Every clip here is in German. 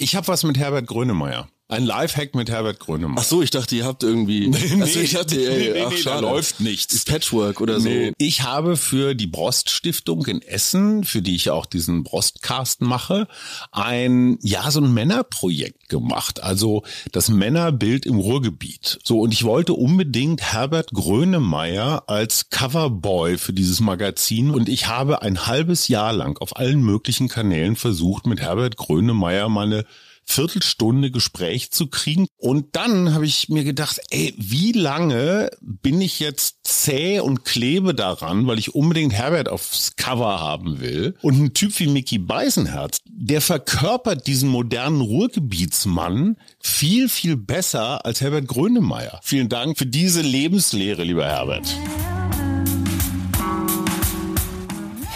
Ich habe was mit Herbert Grönemeyer. Ein Lifehack mit Herbert Grönemeyer. Ach so, ich dachte, ihr habt irgendwie. Nee, also ich hatte, ey, nee, ach, nee, da läuft nichts. Ist Patchwork oder so. Nee. Ich habe für die Brost Stiftung in Essen, für die ich auch diesen Brostcast mache, ein, ja, so ein Männerprojekt gemacht. Also das Männerbild im Ruhrgebiet. So, und ich wollte unbedingt Herbert Grönemeyer als Coverboy für dieses Magazin. Und ich habe ein halbes Jahr lang auf allen möglichen Kanälen versucht, mit Herbert Grönemeyer meine Viertelstunde Gespräch zu kriegen. Und dann habe ich mir gedacht, ey, wie lange bin ich jetzt zäh und klebe daran, weil ich unbedingt Herbert aufs Cover haben will. Und ein Typ wie Mickey Beisenherz, der verkörpert diesen modernen Ruhrgebietsmann viel, viel besser als Herbert Grönemeyer. Vielen Dank für diese Lebenslehre, lieber Herbert.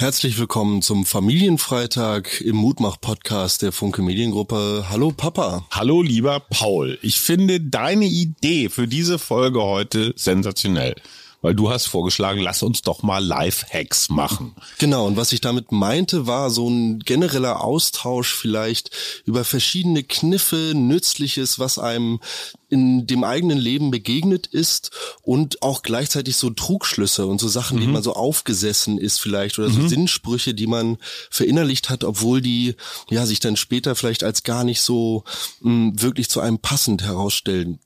Herzlich willkommen zum Familienfreitag im Mutmach-Podcast der Funke Mediengruppe. Hallo Papa. Hallo, lieber Paul. Ich finde deine Idee für diese Folge heute sensationell. Weil du hast vorgeschlagen, lass uns doch mal Live-Hacks machen. Genau, und was ich damit meinte, war so ein genereller Austausch vielleicht über verschiedene Kniffe, Nützliches, was einem in dem eigenen Leben begegnet ist und auch gleichzeitig so Trugschlüsse und so Sachen, die man so aufgesessen ist vielleicht oder so Sinnsprüche, die man verinnerlicht hat, obwohl die ja sich dann später vielleicht als gar nicht so mh, wirklich zu einem passend herausstellten.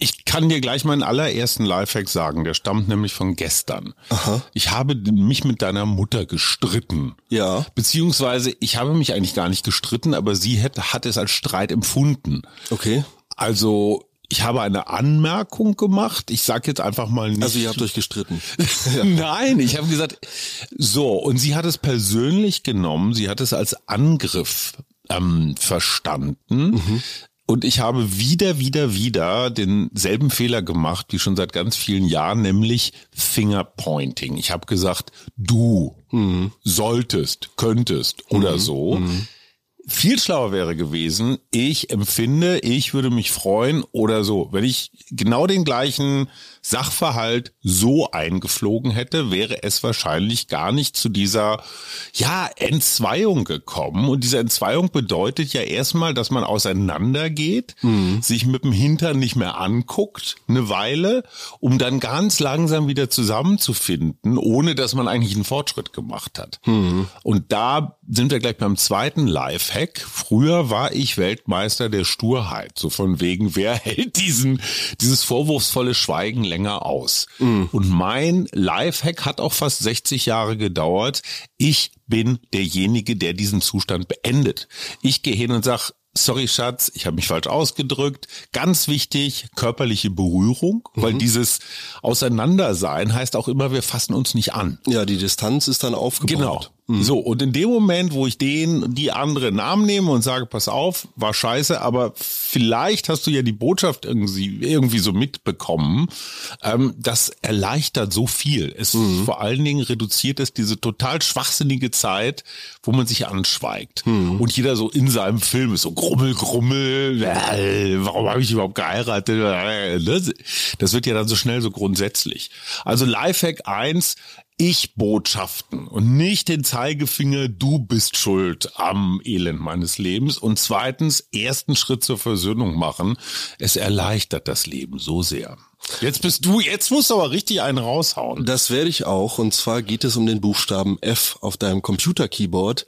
Ich kann dir gleich meinen allerersten Lifehack sagen, der stammt nämlich von gestern. Aha. Ich habe mich mit deiner Mutter gestritten. Ja. Beziehungsweise ich habe mich eigentlich gar nicht gestritten, aber sie hat, hat es als Streit empfunden. Okay. Also ich habe eine Anmerkung gemacht. Ich sage jetzt einfach mal nicht. Also ihr habt euch gestritten. Nein, ich habe gesagt, so, und sie hat es persönlich genommen, sie hat es als Angriff ähm, verstanden. Und ich habe wieder, wieder, wieder denselben Fehler gemacht, wie schon seit ganz vielen Jahren, nämlich Fingerpointing. Ich habe gesagt, du solltest, könntest oder so. Viel schlauer wäre gewesen, ich empfinde, ich würde mich freuen oder so. Wenn ich genau den gleichen Sachverhalt so eingeflogen hätte, wäre es wahrscheinlich gar nicht zu dieser, ja, Entzweiung gekommen. Und diese Entzweiung bedeutet ja erstmal, dass man auseinandergeht, sich mit dem Hintern nicht mehr anguckt, eine Weile, um dann ganz langsam wieder zusammenzufinden, ohne dass man eigentlich einen Fortschritt gemacht hat. Und da sind wir gleich beim zweiten Lifehack. Früher war ich Weltmeister der Sturheit. So von wegen, wer hält diesen, dieses vorwurfsvolle Schweigen länger aus? Und mein Lifehack hat auch fast 60 Jahre gedauert. Ich bin derjenige, der diesen Zustand beendet. Ich gehe hin und sag, Sorry, Schatz, ich habe mich falsch ausgedrückt. Ganz wichtig, körperliche Berührung, weil dieses Auseinandersein heißt auch immer, wir fassen uns nicht an. Ja, die Distanz ist dann aufgebaut. Genau. So, und in dem Moment, wo ich den, die andere Namen nehme und sage, pass auf, war scheiße, aber vielleicht hast du ja die Botschaft irgendwie, irgendwie so mitbekommen, ähm, das erleichtert so viel. Es vor allen Dingen reduziert es diese total schwachsinnige Zeit, wo man sich anschweigt. Und jeder so in seinem Film ist so grummel, grummel, äh, warum habe ich überhaupt geheiratet? Äh, ne? Das wird ja dann so schnell so grundsätzlich. Also Lifehack eins ich-Botschaften und nicht den Zeigefinger, du bist schuld am Elend meines Lebens. Und zweitens, ersten Schritt zur Versöhnung machen. Es erleichtert das Leben so sehr. Jetzt bist du, jetzt musst du aber richtig einen raushauen. Das werde ich auch. Und zwar geht es um den Buchstaben F auf deinem Computer-Keyboard.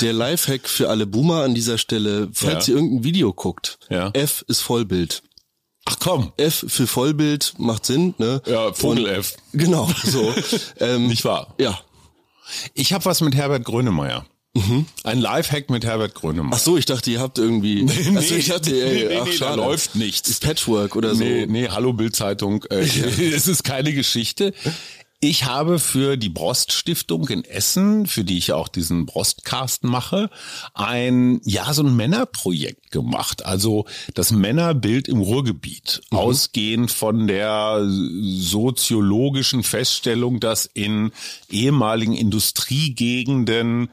Der Lifehack für alle Boomer an dieser Stelle, falls Ja. ihr irgendein Video guckt. Ja. F ist Vollbild. Ach komm. F für Vollbild macht Sinn, ne? Ja, Vogel Und- F. Genau, so. ähm, Nicht wahr? Ja. Ich habe was mit Herbert Grönemeyer. Ein Lifehack mit Herbert Grönemeyer. Ach so, ich dachte, ihr habt irgendwie. also ich dachte, ey, nee, ach, nee, da läuft nichts. Ist Patchwork oder so. Nee, nee, hallo Bildzeitung. Äh, es ist keine Geschichte. Ich habe für die Broststiftung in Essen, für die ich auch diesen Brostcast mache, ein, ja, so ein Männerprojekt gemacht. Also das Männerbild im Ruhrgebiet. Mhm. Ausgehend von der soziologischen Feststellung, dass in ehemaligen Industriegegenden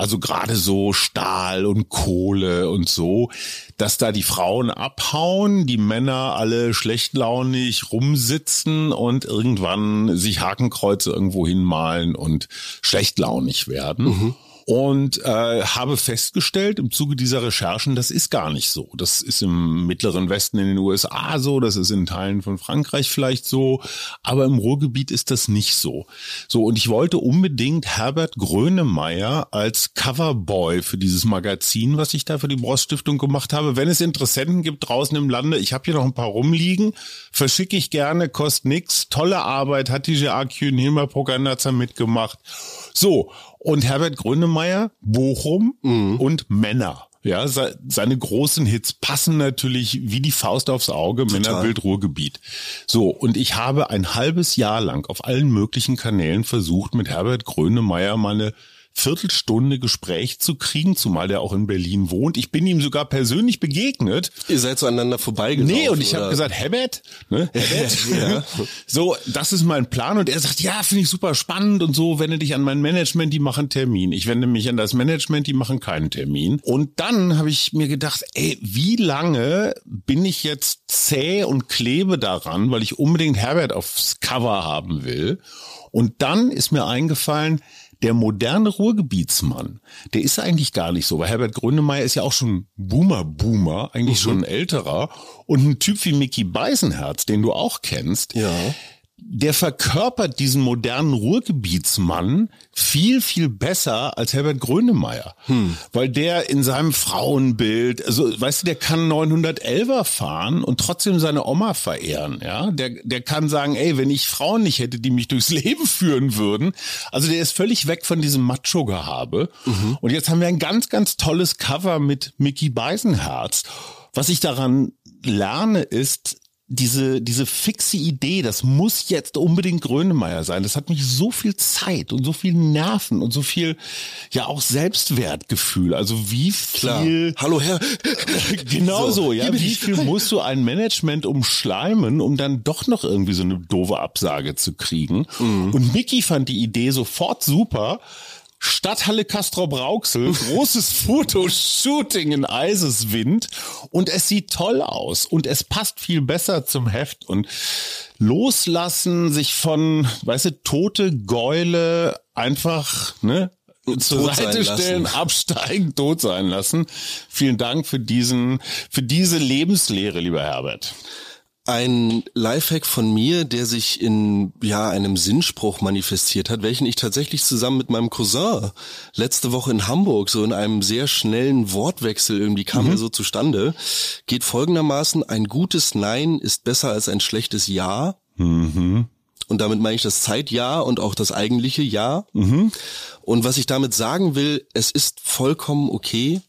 also gerade so Stahl und Kohle und so, dass da die Frauen abhauen, die Männer alle schlechtlaunig rumsitzen und irgendwann sich Hakenkreuze irgendwo hinmalen und schlechtlaunig werden. Mhm und äh, habe festgestellt im Zuge dieser Recherchen, das ist gar nicht so. Das ist im mittleren Westen in den USA so, das ist in Teilen von Frankreich vielleicht so, aber im Ruhrgebiet ist das nicht so. So und ich wollte unbedingt Herbert Grönemeyer als Coverboy für dieses Magazin, was ich da für die Broststiftung gemacht habe. Wenn es Interessenten gibt draußen im Lande, ich habe hier noch ein paar rumliegen, verschicke ich gerne, kostet nix, tolle Arbeit, hat die GAQ in Hilmar Poganatzer mitgemacht. So, und Herbert Grönemeyer, Bochum mhm. und Männer. Ja, seine großen Hits passen natürlich wie die Faust aufs Auge, Total. Männerbild Ruhrgebiet. So, und ich habe ein halbes Jahr lang auf allen möglichen Kanälen versucht, mit Herbert Grönemeyer meine Viertelstunde Gespräch zu kriegen, zumal der auch in Berlin wohnt. Ich bin ihm sogar persönlich begegnet. Ihr seid zueinander vorbeigelaufen. Nee, und ich habe gesagt, Herbert, ne? Herbert. ja. So, das ist mein Plan. Und er sagt, ja, finde ich super spannend und so, wende dich an mein Management, die machen Termin. Ich wende mich an das Management, die machen keinen Termin. Und dann habe ich mir gedacht, ey, wie lange bin ich jetzt zäh und klebe daran, weil ich unbedingt Herbert aufs Cover haben will. Und dann ist mir eingefallen, der moderne Ruhrgebietsmann, der ist eigentlich gar nicht so, weil Herbert Grönemeyer ist ja auch schon Boomer-Boomer, eigentlich mhm. schon ein älterer. Und ein Typ wie Mickey Beisenherz, den du auch kennst, ja der verkörpert diesen modernen Ruhrgebietsmann viel, viel besser als Herbert Grönemeyer. Hm. Weil der in seinem Frauenbild, also, weißt du, der kann 911er fahren und trotzdem seine Oma verehren, ja. Der, der kann sagen, ey, wenn ich Frauen nicht hätte, die mich durchs Leben führen würden. Also der ist völlig weg von diesem Macho-Gehabe. Mhm. Und jetzt haben wir ein ganz, ganz tolles Cover mit Mickey Beisenherz. Was ich daran lerne, ist, diese, diese fixe Idee, das muss jetzt unbedingt Grönemeyer sein, das hat mich so viel Zeit und so viel Nerven und so viel, ja auch Selbstwertgefühl. Also wie viel. Klar. Hallo Herr. genau so, so ja. Wie viel musst du ein Management umschleimen, um dann doch noch irgendwie so eine doofe Absage zu kriegen? Mhm. Und Mickey fand die Idee sofort super Stadthalle Castro Brauxel, großes Fotoshooting in Eiseswind und es sieht toll aus und es passt viel besser zum Heft und loslassen, sich von, weißt du, tote Gäule einfach, ne, zur Seite stellen, absteigen, tot sein lassen. Vielen Dank für diesen, für diese Lebenslehre, lieber Herbert ein Lifehack von mir, der sich in ja einem Sinnspruch manifestiert hat, welchen ich tatsächlich zusammen mit meinem Cousin letzte Woche in Hamburg so in einem sehr schnellen Wortwechsel irgendwie kam mhm. er so zustande, geht folgendermaßen: Ein gutes Nein ist besser als ein schlechtes Ja. Mhm. Und damit meine ich das Zeitjahr und auch das eigentliche Ja. Mhm. Und was ich damit sagen will, es ist vollkommen okay,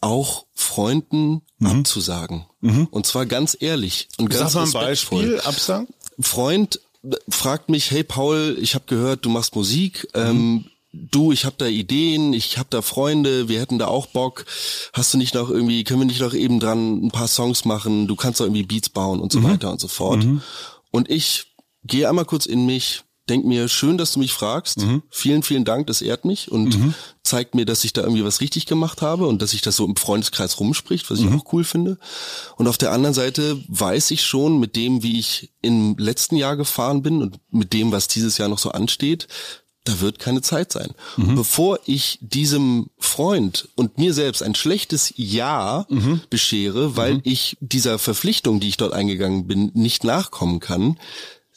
auch Freunden mhm. abzusagen. Mhm. Und zwar ganz ehrlich und ganz Sag mal ein Beispiel, absagen? Freund fragt mich, hey Paul, ich habe gehört, du machst Musik. Mhm. Ähm, du, ich habe da Ideen, ich habe da Freunde, wir hätten da auch Bock. Hast du nicht noch irgendwie, können wir nicht noch eben dran ein paar Songs machen? Du kannst doch irgendwie Beats bauen und so mhm. weiter und so fort. Mhm. Und ich gehe einmal kurz in mich, denk mir, schön, dass du mich fragst. Mhm. Vielen, vielen Dank, das ehrt mich und mhm. zeigt mir, dass ich da irgendwie was richtig gemacht habe und dass sich das so im Freundeskreis rumspricht, was ich mhm. auch cool finde. Und auf der anderen Seite weiß ich schon mit dem, wie ich im letzten Jahr gefahren bin und mit dem, was dieses Jahr noch so ansteht, da wird keine Zeit sein. Mhm. Bevor ich diesem Freund und mir selbst ein schlechtes Ja mhm. beschere, weil mhm. ich dieser Verpflichtung, die ich dort eingegangen bin, nicht nachkommen kann,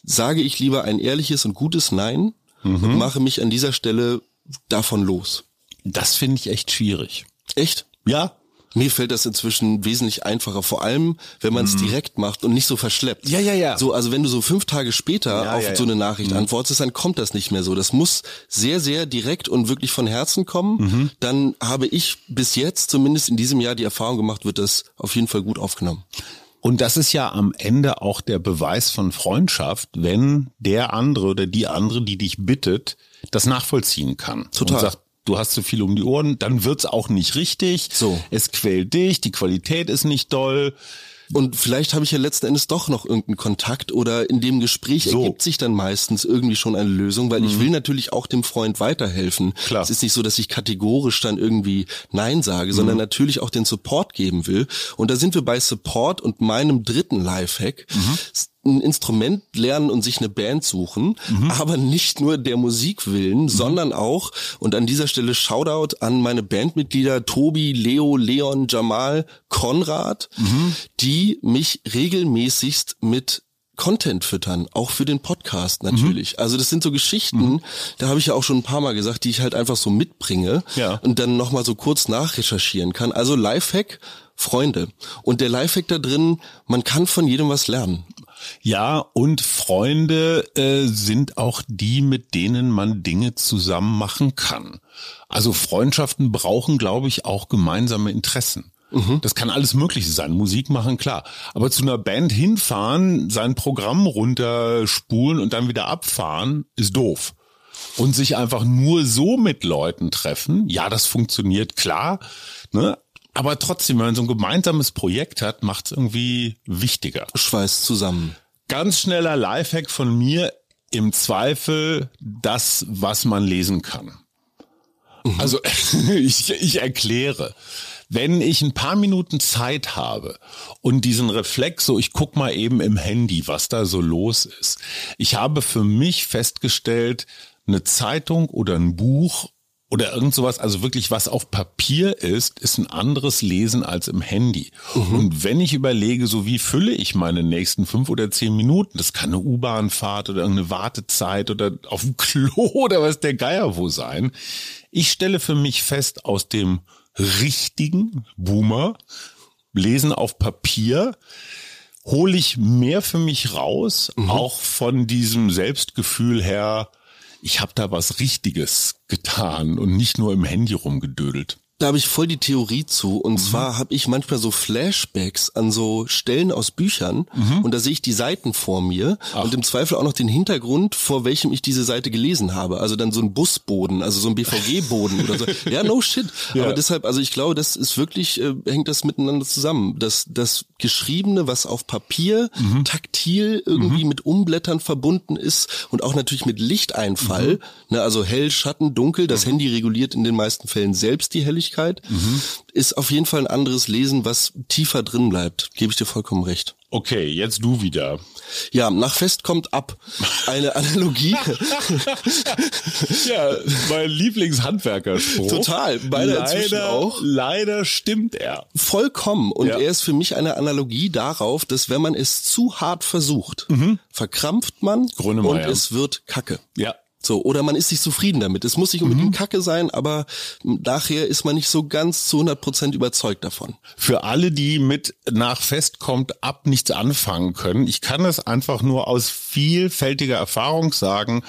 sage ich lieber ein ehrliches und gutes Nein mhm. und mache mich an dieser Stelle davon los. Das finde ich echt schwierig. Echt? Ja, mir fällt das inzwischen wesentlich einfacher, vor allem wenn man es mm. direkt macht und nicht so verschleppt. Ja, ja, ja. So, also wenn du so fünf Tage später ja, auf ja, so eine Nachricht mhm. antwortest, dann kommt das nicht mehr so. Das muss sehr, sehr direkt und wirklich von Herzen kommen. Mhm. Dann habe ich bis jetzt, zumindest in diesem Jahr, die Erfahrung gemacht, wird das auf jeden Fall gut aufgenommen. Und das ist ja am Ende auch der Beweis von Freundschaft, wenn der andere oder die andere, die dich bittet, das nachvollziehen kann. Total. Und sagt, du hast zu viel um die Ohren, dann wird's auch nicht richtig. So. Es quält dich, die Qualität ist nicht doll. Und vielleicht habe ich ja letzten Endes doch noch irgendeinen Kontakt oder in dem Gespräch So. Mhm. ergibt sich dann meistens irgendwie schon eine Lösung, weil ich will natürlich auch dem Freund weiterhelfen. Klar. Es ist nicht so, dass ich kategorisch dann irgendwie Nein sage, sondern Mhm. natürlich auch den Support geben will. Und da sind wir bei Support und meinem dritten Lifehack. Mhm. Ein Instrument lernen und sich eine Band suchen, Mhm. aber nicht nur der Musik willen, sondern auch, und an dieser Stelle Shoutout an meine Bandmitglieder Tobi, Leo, Leon, Jamal, Konrad, Mhm. die mich regelmäßigst mit Content füttern, auch für den Podcast natürlich. Also das sind so Geschichten, da habe ich ja auch schon ein paar Mal gesagt, die ich halt einfach so mitbringe Ja. und dann nochmal so kurz nachrecherchieren kann. Also Lifehack, Freunde. Und der Lifehack da drin, man kann von jedem was lernen. Ja, und Freunde äh, sind auch die, mit denen man Dinge zusammen machen kann. Also Freundschaften brauchen, glaube ich, auch gemeinsame Interessen. Das kann alles Mögliche sein. Musik machen, klar. Aber zu einer Band hinfahren, sein Programm runterspulen und dann wieder abfahren, ist doof. Und sich einfach nur so mit Leuten treffen, ja, das funktioniert, klar. Ne? Aber trotzdem, wenn man so ein gemeinsames Projekt hat, macht es irgendwie wichtiger. Schweiß zusammen. Ganz schneller Lifehack von mir, im Zweifel das, was man lesen kann. Also ich, ich erkläre. Wenn ich ein paar Minuten Zeit habe und diesen Reflex, so ich guck mal eben im Handy, was da so los ist. Ich habe für mich festgestellt, eine Zeitung oder ein Buch oder irgend sowas, also wirklich was auf Papier ist, ist ein anderes Lesen als im Handy. Und wenn ich überlege, so wie fülle ich meine nächsten fünf oder zehn Minuten, das kann eine U-Bahn-Fahrt oder irgendeine Wartezeit oder auf dem Klo oder was der Geier wo sein. Ich stelle für mich fest, aus dem richtigen Boomer, Lesen auf Papier, hole ich mehr für mich raus, auch von diesem Selbstgefühl her, ich habe da was Richtiges getan und nicht nur im Handy rumgedödelt. Da habe ich voll die Theorie zu. Und zwar habe ich manchmal so Flashbacks an so Stellen aus Büchern und da sehe ich die Seiten vor mir und im Zweifel auch noch den Hintergrund, vor welchem ich diese Seite gelesen habe. Also dann so ein Busboden, also so ein BVG-Boden oder so. Ja, no shit. Aber deshalb, also ich glaube, das ist wirklich, äh, hängt das miteinander zusammen. Das, das Geschriebene, was auf Papier taktil irgendwie mit Umblättern verbunden ist und auch natürlich mit Lichteinfall, ne, also hell, Schatten, dunkel, das Handy reguliert in den meisten Fällen selbst die Helligkeit, ist auf jeden Fall ein anderes Lesen, was tiefer drin bleibt. Gebe ich dir vollkommen recht. Okay, jetzt du wieder. Ja, nach Fest kommt ab. Eine Analogie. Ja, mein Lieblingshandwerkerspruch. Total, beide leider, auch. Leider stimmt er. Vollkommen. Und Ja. er ist für mich eine Analogie darauf, dass wenn man es zu hart versucht, verkrampft man und Grönemeyer. es wird Kacke. Ja. So, oder man ist nicht zufrieden damit. Es muss nicht Mhm. unbedingt Kacke sein, aber nachher ist man nicht so ganz zu 100 Prozent überzeugt davon. Für alle, die mit nach Fest kommt ab nichts anfangen können, ich kann es einfach nur aus vielfältiger Erfahrung sagen,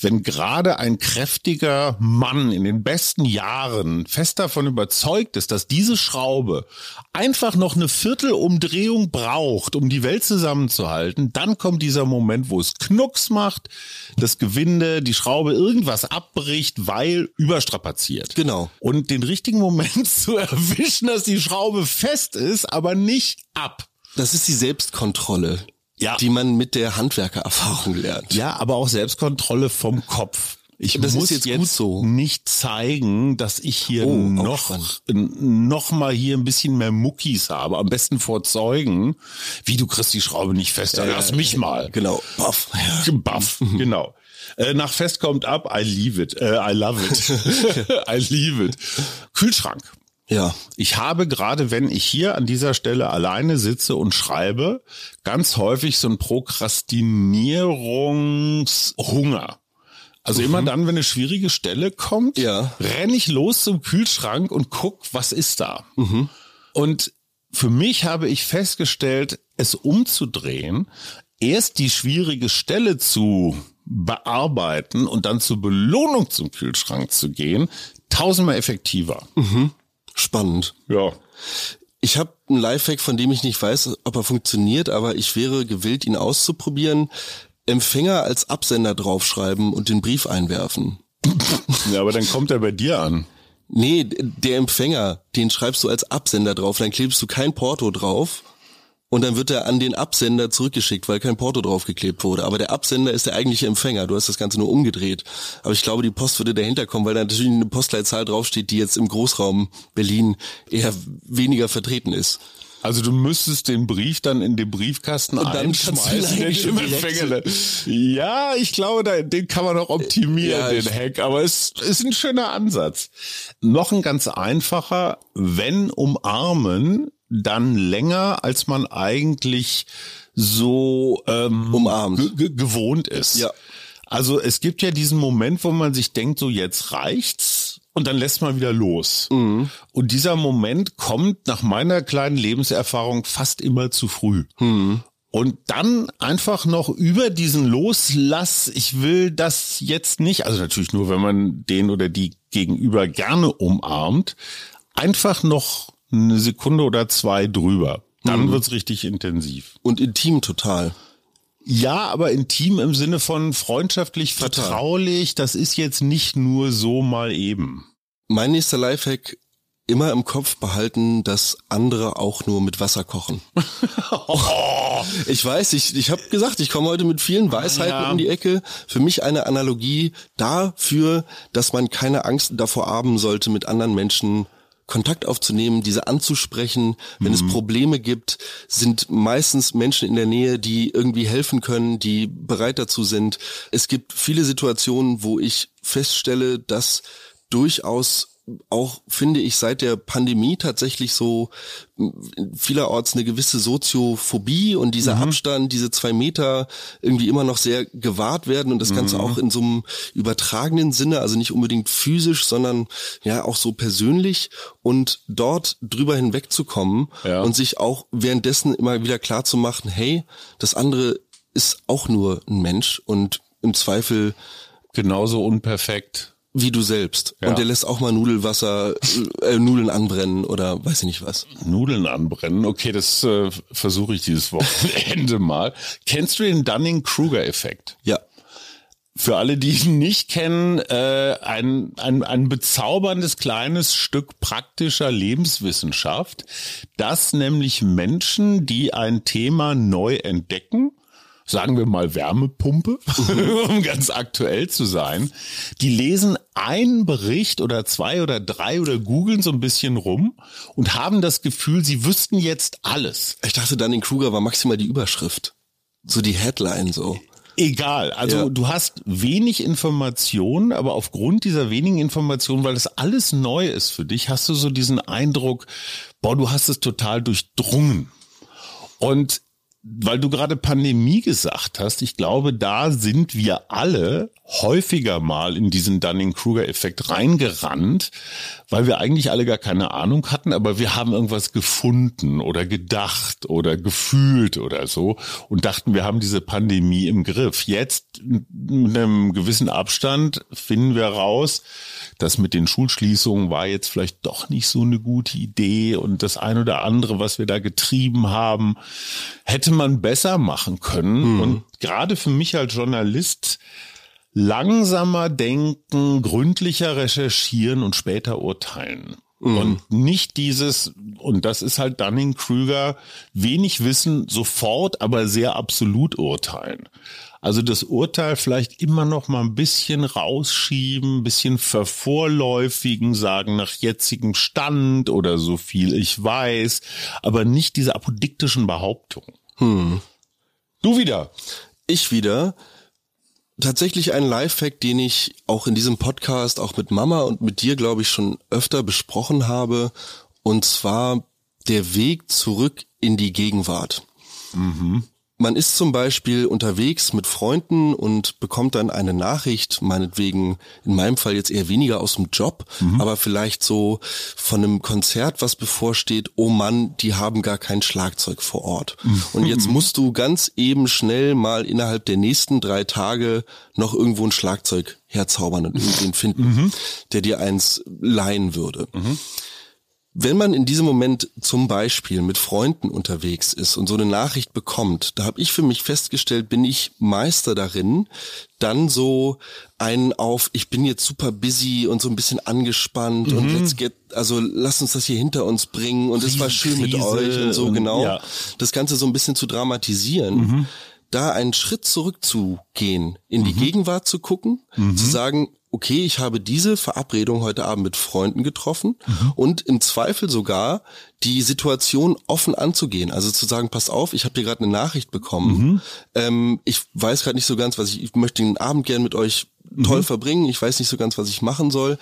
wenn gerade ein kräftiger Mann in den besten Jahren fest davon überzeugt ist, dass diese Schraube einfach noch eine Viertelumdrehung braucht, um die Welt zusammenzuhalten, dann kommt dieser Moment, wo es Knucks macht, das Gewinde, die Schraube irgendwas abbricht, weil überstrapaziert. Genau. Und den richtigen Moment zu erwischen, dass die Schraube fest ist, aber nicht ab. Das ist die Selbstkontrolle, Ja. die man mit der Handwerkererfahrung lernt. Ja, aber auch Selbstkontrolle vom Kopf. Ich Das muss jetzt jetzt, so. nicht zeigen, dass ich hier Oh, noch, noch mal hier ein bisschen mehr Muckis habe. Am besten vor Zeugen. Wie, du kriegst die Schraube nicht fest, dann lass mich mal. Genau. Baff. Buff, genau. Äh, nach Fest kommt ab, I leave it, äh, I love it, I leave it. Kühlschrank. Ja. Ich habe gerade, wenn ich hier an dieser Stelle alleine sitze und schreibe, ganz häufig so ein Prokrastinierungshunger. Also immer dann, wenn eine schwierige Stelle kommt, Ja. renne ich los zum Kühlschrank und guck, was ist da. Und für mich habe ich festgestellt, es umzudrehen, erst die schwierige Stelle zu bearbeiten und dann zur Belohnung zum Kühlschrank zu gehen, tausendmal effektiver. Spannend. Ja. Ich habe einen Lifehack, von dem ich nicht weiß, ob er funktioniert, aber ich wäre gewillt, ihn auszuprobieren. Empfänger als Absender draufschreiben und den Brief einwerfen. Ja, aber dann kommt er bei dir an. Nee, der Empfänger, den schreibst du als Absender drauf, dann klebst du kein Porto drauf und dann wird er an den Absender zurückgeschickt, weil kein Porto draufgeklebt wurde. Aber der Absender ist der eigentliche Empfänger. Du hast das Ganze nur umgedreht. Aber ich glaube, die Post würde dahinter kommen, weil da natürlich eine Postleitzahl draufsteht, die jetzt im Großraum Berlin eher weniger vertreten ist. Also du müsstest den Brief dann in den Briefkasten Und dann einschmeißen. schon direkt- Empfänger. Ja, ich glaube, den kann man noch optimieren, Ja, den Hack. Aber es ist ein schöner Ansatz. Noch ein ganz einfacher, wenn umarmen, dann länger, als man eigentlich so ähm, Umarmt. ge- ge- gewohnt ist. Ja. Also es gibt ja diesen Moment, wo man sich denkt, so jetzt reicht's und dann lässt man wieder los. Mhm. Und dieser Moment kommt nach meiner kleinen Lebenserfahrung fast immer zu früh. Mhm. Und dann einfach noch über diesen Loslass, ich will das jetzt nicht, also natürlich nur, wenn man den oder die gegenüber gerne umarmt, einfach noch eine Sekunde oder zwei drüber. Dann wird's richtig intensiv. Und intim total. Ja, aber intim im Sinne von freundschaftlich, vertraulich, das ist jetzt nicht nur so mal eben. Mein nächster Lifehack, immer im Kopf behalten, dass andere auch nur mit Wasser kochen. Ich weiß, ich, ich habe gesagt, ich komme heute mit vielen Weisheiten Ja. um die Ecke. Für mich eine Analogie dafür, dass man keine Angst davor haben sollte, mit anderen Menschen Kontakt aufzunehmen, diese anzusprechen. Wenn es Probleme gibt, sind meistens Menschen in der Nähe, die irgendwie helfen können, die bereit dazu sind. Es gibt viele Situationen, wo ich feststelle, dass durchaus auch, finde ich, seit der Pandemie tatsächlich so vielerorts eine gewisse Soziophobie und dieser Abstand, diese zwei Meter irgendwie immer noch sehr gewahrt werden und das Ganze auch in so einem übertragenen Sinne, also nicht unbedingt physisch, sondern ja auch so persönlich und dort drüber hinwegzukommen Ja. und sich auch währenddessen immer wieder klar zu machen, hey, das andere ist auch nur ein Mensch und im Zweifel Genauso unperfekt. Wie du selbst. Ja. Und der lässt auch mal Nudelwasser, äh, Nudeln anbrennen oder weiß ich nicht was. Nudeln anbrennen. Okay, das äh, versuche ich dieses Wochenende mal. Kennst du den Dunning-Kruger-Effekt? Ja. Für alle, die ihn nicht kennen, äh, ein, ein, ein bezauberndes kleines Stück praktischer Lebenswissenschaft, das nämlich Menschen, die ein Thema neu entdecken, sagen wir mal Wärmepumpe, um ganz aktuell zu sein, die lesen einen Bericht oder zwei oder drei oder googeln so ein bisschen rum und haben das Gefühl, sie wüssten jetzt alles. Ich dachte dann in Kruger war maximal die Überschrift. So die Headline so. Egal, also Ja. du hast wenig Informationen, aber aufgrund dieser wenigen Informationen, weil das alles neu ist für dich, hast du so diesen Eindruck, boah, du hast es total durchdrungen. Und weil du gerade Pandemie gesagt hast, ich glaube, da sind wir alle häufiger mal in diesen Dunning-Kruger-Effekt reingerannt, weil wir eigentlich alle gar keine Ahnung hatten, aber wir haben irgendwas gefunden oder gedacht oder gefühlt oder so und dachten, wir haben diese Pandemie im Griff. Jetzt mit einem gewissen Abstand finden wir raus, das mit den Schulschließungen war jetzt vielleicht doch nicht so eine gute Idee und das ein oder andere, was wir da getrieben haben, hätte man besser machen können. Und gerade für mich als Journalist langsamer denken, gründlicher recherchieren und später urteilen. Und nicht dieses, und das ist halt Dunning-Krüger, wenig Wissen sofort, aber sehr absolut urteilen. Also das Urteil vielleicht immer noch mal ein bisschen rausschieben, ein bisschen vervorläufigen, sagen nach jetzigem Stand oder so viel ich weiß, aber nicht diese apodiktischen Behauptungen. Du wieder. Ich wieder. Tatsächlich ein Lifehack, den ich auch in diesem Podcast, auch mit Mama und mit dir, glaube ich, schon öfter besprochen habe. Und zwar der Weg zurück in die Gegenwart. Man ist zum Beispiel unterwegs mit Freunden und bekommt dann eine Nachricht, meinetwegen in meinem Fall jetzt eher weniger aus dem Job, aber vielleicht so von einem Konzert, was bevorsteht, oh Mann, die haben gar kein Schlagzeug vor Ort. Und jetzt musst du ganz eben schnell mal innerhalb der nächsten drei Tage noch irgendwo ein Schlagzeug herzaubern und irgendwen finden, der dir eins leihen würde wenn man in diesem Moment zum Beispiel mit Freunden unterwegs ist und so eine Nachricht bekommt, da habe ich für mich festgestellt, bin ich Meister darin, dann so einen auf, ich bin jetzt super busy und so ein bisschen angespannt mhm. und let's get, also lass uns das hier hinter uns bringen und es war schön mit euch und so, genau. Ja. Das Ganze so ein bisschen zu dramatisieren. Mhm. Da einen Schritt zurückzugehen, in die mhm. Gegenwart zu gucken, mhm. zu sagen, okay, ich habe diese Verabredung heute Abend mit Freunden getroffen mhm. und im Zweifel sogar die Situation offen anzugehen. Also zu sagen, passt auf, ich habe hier gerade eine Nachricht bekommen. Mhm. Ähm, ich weiß gerade nicht so ganz, was ich, ich möchte den Abend gern mit euch toll mhm. verbringen. Ich weiß nicht so ganz, was ich machen soll.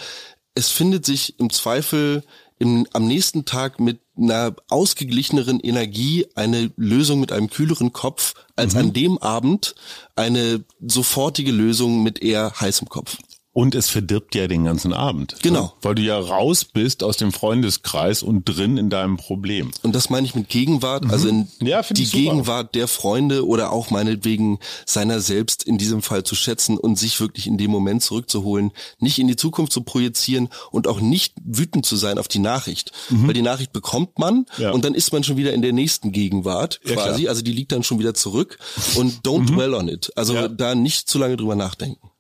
Es findet sich im Zweifel im, am nächsten Tag mit einer ausgeglicheneren Energie eine Lösung mit einem kühleren Kopf als mhm. an dem Abend eine sofortige Lösung mit eher heißem Kopf. Und es verdirbt ja den ganzen Abend. Genau. Weil du ja raus bist aus dem Freundeskreis und drin in deinem Problem. Und das meine ich mit Gegenwart, also in mhm. ja, die Gegenwart der Freunde oder auch meinetwegen seiner selbst in diesem Fall zu schätzen und sich wirklich in dem Moment zurückzuholen, nicht in die Zukunft zu projizieren und auch nicht wütend zu sein auf die Nachricht. Mhm. Weil die Nachricht bekommt man ja. und dann ist man schon wieder in der nächsten Gegenwart quasi. Ja, also die liegt dann schon wieder zurück und don't mhm. dwell on it. Also da nicht zu lange drüber nachdenken.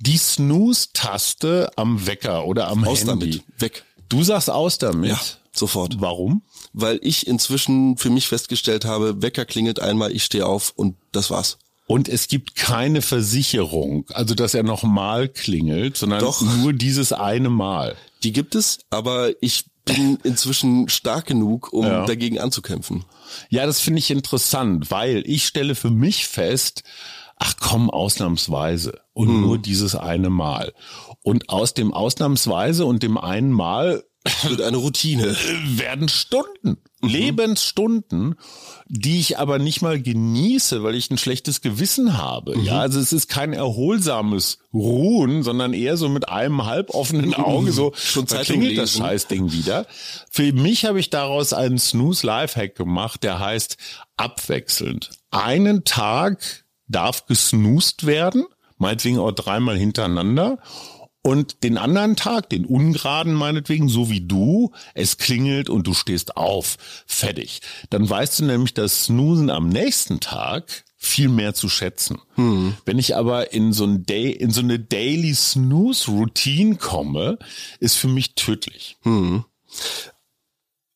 Die Snooze-Taste am Wecker oder am aus Handy. Damit. Weg. Du sagst aus damit. Ja, sofort. Warum? Weil ich inzwischen für mich festgestellt habe, Wecker klingelt einmal, ich stehe auf und das war's. Und es gibt keine Versicherung, also dass er nochmal klingelt, sondern Doch. nur dieses eine Mal. Die gibt es, aber ich bin inzwischen stark genug, um ja. dagegen anzukämpfen. Ja, das finde ich interessant, weil ich stelle für mich fest, ach komm, ausnahmsweise und hm. nur dieses eine Mal. Und aus dem ausnahmsweise und dem einen Mal wird eine Routine. Werden Stunden, mhm. Lebensstunden, die ich aber nicht mal genieße, weil ich ein schlechtes Gewissen habe. Mhm. Ja, also es ist kein erholsames Ruhen, sondern eher so mit einem halboffenen Auge so, schon da klingelt das Scheißding wieder. Für mich habe ich daraus einen Snooze Lifehack gemacht, der heißt abwechselnd. Einen Tag darf gesnoost werden, meinetwegen auch dreimal hintereinander. Und den anderen Tag, den ungeraden meinetwegen, so wie du, es klingelt und du stehst auf. Fertig. Dann weißt du nämlich, dass Snoosen am nächsten Tag viel mehr zu schätzen. Hm. Wenn ich aber in so, ein Day, in so eine Daily Snooze Routine komme, ist für mich tödlich. Hm.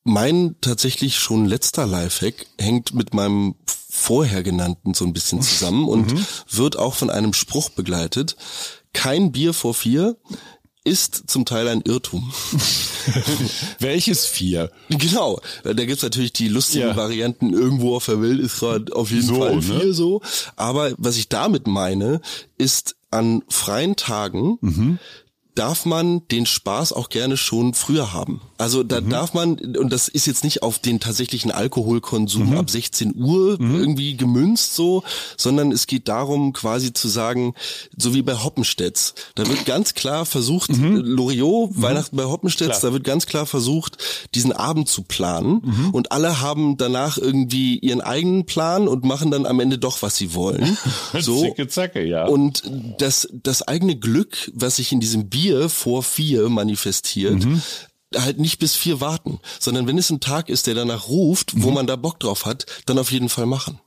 Mein tatsächlich schon letzter Lifehack hängt mit meinem vorher genannten so ein bisschen zusammen und mhm. wird auch von einem Spruch begleitet. Kein Bier vor vier ist zum Teil ein Irrtum. Welches vier? Genau, da gibt's natürlich die lustigen ja. Varianten, irgendwo auf der Welt ist gerade auf jeden so, Fall vier ne? so. Aber was ich damit meine, ist an freien Tagen mhm darf man den Spaß auch gerne schon früher haben. Also da mhm. darf man, und das ist jetzt nicht auf den tatsächlichen Alkoholkonsum mhm. ab 16 Uhr mhm. irgendwie gemünzt so, sondern es geht darum quasi zu sagen, so wie bei Hoppenstedts, da wird ganz klar versucht, mhm. Loriot, mhm. Weihnachten bei Hoppenstedts, da wird ganz klar versucht, diesen Abend zu planen mhm. und alle haben danach irgendwie ihren eigenen Plan und machen dann am Ende doch, was sie wollen. so. Zicke, zacke, ja. Und das, das eigene Glück, was sich in diesem Bier vor vier manifestiert, halt nicht bis vier warten, sondern wenn es ein Tag ist, der danach ruft, wo mhm. man da Bock drauf hat, dann auf jeden Fall machen.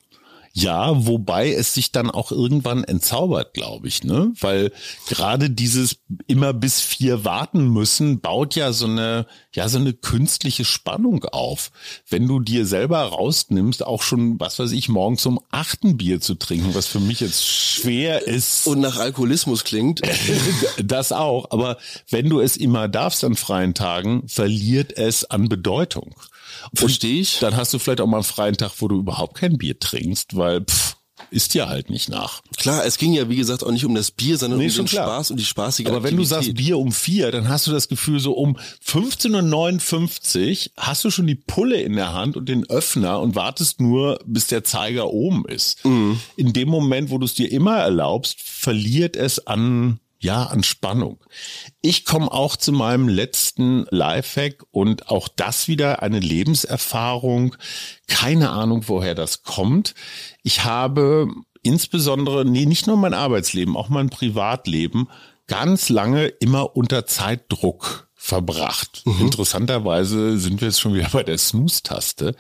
Ja, wobei es sich dann auch irgendwann entzaubert, glaube ich, ne? Weil gerade dieses immer bis vier warten müssen baut ja so eine, ja, so eine künstliche Spannung auf. Wenn du dir selber rausnimmst, auch schon, was weiß ich, morgens um achten Bier zu trinken, was für mich jetzt schwer ist. Und nach Alkoholismus klingt. das auch. Aber wenn du es immer darfst an freien Tagen, verliert es an Bedeutung. Verstehe ich. Dann hast du vielleicht auch mal einen freien Tag, wo du überhaupt kein Bier trinkst, weil pff, ist dir halt nicht nach. Klar, es ging ja wie gesagt auch nicht um das Bier, sondern nee, um den klar. Spaß und die spaßige Aber Aktivität. wenn du sagst Bier um vier, dann hast du das Gefühl so um 15.59 Uhr hast du schon die Pulle in der Hand und den Öffner und wartest nur, bis der Zeiger oben ist. Mhm. In dem Moment, wo du es dir immer erlaubst, verliert es an ja, an Spannung. Ich komme auch zu meinem letzten Lifehack und auch das wieder eine Lebenserfahrung. Keine Ahnung, woher das kommt. Ich habe insbesondere, nee, nicht nur mein Arbeitsleben, auch mein Privatleben ganz lange immer unter Zeitdruck verbracht. Mhm. Interessanterweise sind wir jetzt schon wieder bei der Snooze-Taste.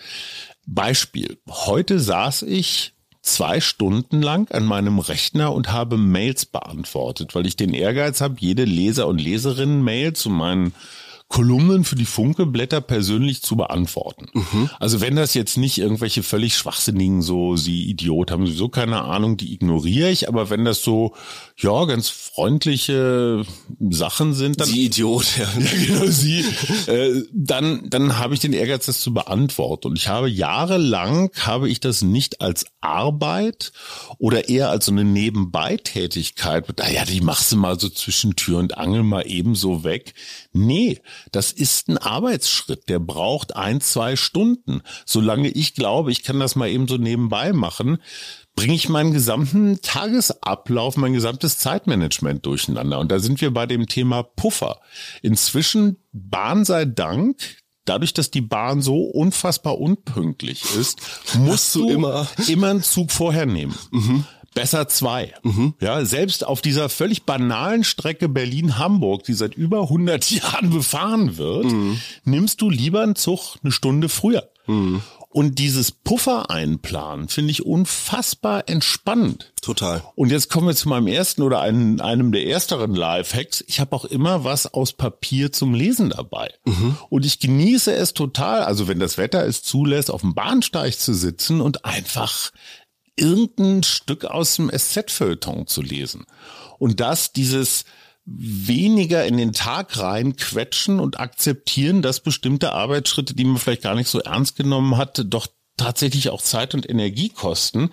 Beispiel. Heute saß ich zwei Stunden lang an meinem Rechner und habe Mails beantwortet, weil ich den Ehrgeiz habe, jede Leser- und Leserinnen-Mail zu meinen Kolumnen für die Funkeblätter persönlich zu beantworten. Mhm. Also wenn das jetzt nicht irgendwelche völlig schwachsinnigen, so sie Idiot haben sowieso keine Ahnung, die ignoriere ich, aber wenn das so, ja, ganz freundliche Sachen sind, dann. Sie Idiot, ja. ja genau, sie, äh, dann, dann habe ich den Ehrgeiz, das zu beantworten. Und ich habe jahrelang, habe ich das nicht als Arbeit oder eher als so eine Nebenbeitätigkeit, naja, die machst du mal so zwischen Tür und Angel mal ebenso weg. Nee, das ist ein Arbeitsschritt, der braucht ein, zwei Stunden. Solange ich glaube, ich kann das mal eben so nebenbei machen, bringe ich meinen gesamten Tagesablauf, mein gesamtes Zeitmanagement durcheinander. Und da sind wir bei dem Thema Puffer. Inzwischen, Bahn sei Dank, dadurch, dass die Bahn so unfassbar unpünktlich ist, musst du immer, immer einen Zug vorher nehmen. Mhm besser zwei. Mhm. Ja, selbst auf dieser völlig banalen Strecke Berlin-Hamburg, die seit über 100 Jahren befahren wird, mhm. nimmst du lieber einen Zug eine Stunde früher. Mhm. Und dieses Puffer einplanen finde ich unfassbar entspannend. Total. Und jetzt kommen wir zu meinem ersten oder einem, einem der ersteren Lifehacks. Ich habe auch immer was aus Papier zum Lesen dabei. Mhm. Und ich genieße es total, also wenn das Wetter es zulässt, auf dem Bahnsteig zu sitzen und einfach irgendein Stück aus dem SZ-Feuilleton zu lesen. Und das dieses weniger in den Tag rein quetschen und akzeptieren, dass bestimmte Arbeitsschritte, die man vielleicht gar nicht so ernst genommen hat, doch tatsächlich auch Zeit und Energie kosten.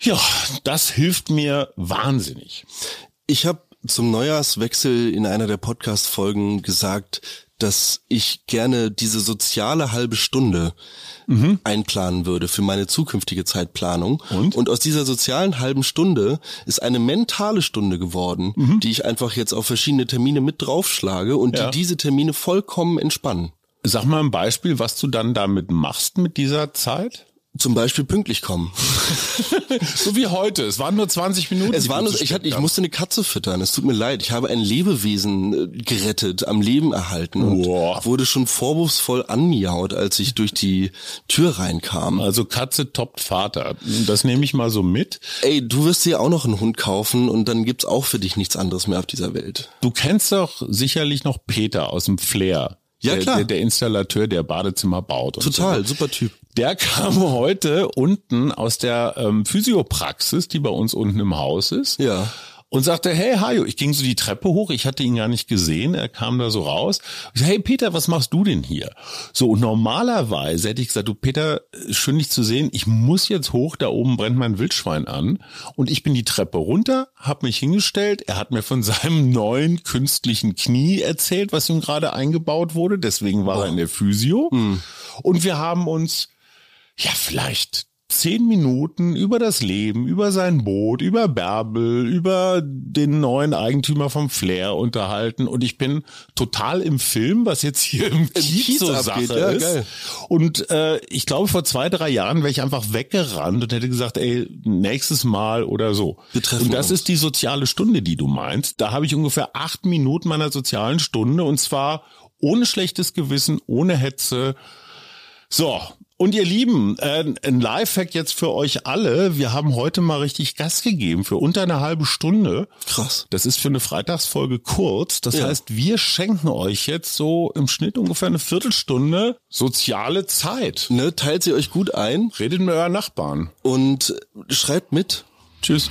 Ja, das hilft mir wahnsinnig. Ich habe zum Neujahrswechsel in einer der Podcast-Folgen gesagt, dass ich gerne diese soziale halbe Stunde mhm. einplanen würde für meine zukünftige Zeitplanung. Und? Und aus dieser sozialen halben Stunde ist eine mentale Stunde geworden, mhm. die ich einfach jetzt auf verschiedene Termine mit draufschlage und ja. die diese Termine vollkommen entspannen. Sag mal ein Beispiel, was du dann damit machst mit dieser Zeit? Zum Beispiel pünktlich kommen. so wie heute. Es waren nur 20 Minuten. Es waren nur, ich, hatte, ich musste eine Katze füttern. Es tut mir leid. Ich habe ein Lebewesen äh, gerettet, am Leben erhalten und Boah. wurde schon vorwurfsvoll anmiaut, als ich durch die Tür reinkam. Also Katze toppt Vater. Das nehme ich mal so mit. Ey, du wirst dir auch noch einen Hund kaufen und dann gibt's auch für dich nichts anderes mehr auf dieser Welt. Du kennst doch sicherlich noch Peter aus dem Flair. Ja, klar. Der, der Installateur, der Badezimmer baut. Total, so. super Typ. Der kam heute unten aus der ähm, Physiopraxis, die bei uns unten im Haus ist. Ja und sagte, hey Hajo, ich ging so die Treppe hoch, ich hatte ihn gar nicht gesehen, er kam da so raus. Ich sag, hey Peter, was machst du denn hier? So, und normalerweise hätte ich gesagt, du Peter, schön dich zu sehen, ich muss jetzt hoch, da oben brennt mein Wildschwein an. Und ich bin die Treppe runter, hab mich hingestellt, er hat mir von seinem neuen künstlichen Knie erzählt, was ihm gerade eingebaut wurde, deswegen war oh. er in der Physio. Hm. Und wir haben uns ja, vielleicht zehn Minuten über das Leben, über sein Boot, über Bärbel, über den neuen Eigentümer vom Flair unterhalten und ich bin total im Film, was jetzt hier im, Kiez, so Sache ja, ist. Geil. Und äh, ich glaube, vor zwei, drei Jahren wäre ich einfach weggerannt und hätte gesagt, ey, nächstes Mal oder so. und das uns. ist die soziale Stunde, die du meinst. Da habe ich ungefähr acht Minuten meiner sozialen Stunde und zwar ohne schlechtes Gewissen, ohne Hetze. So, und ihr Lieben, äh, ein Lifehack jetzt für euch alle. Wir haben heute mal richtig Gas gegeben für unter eine halbe Stunde. Krass. Das ist für eine Freitagsfolge kurz. Das ja. heißt, wir schenken euch jetzt so im Schnitt ungefähr eine Viertelstunde soziale Zeit. Ne, teilt sie euch gut ein. Redet mit euren Nachbarn. Und schreibt mit. Tschüss.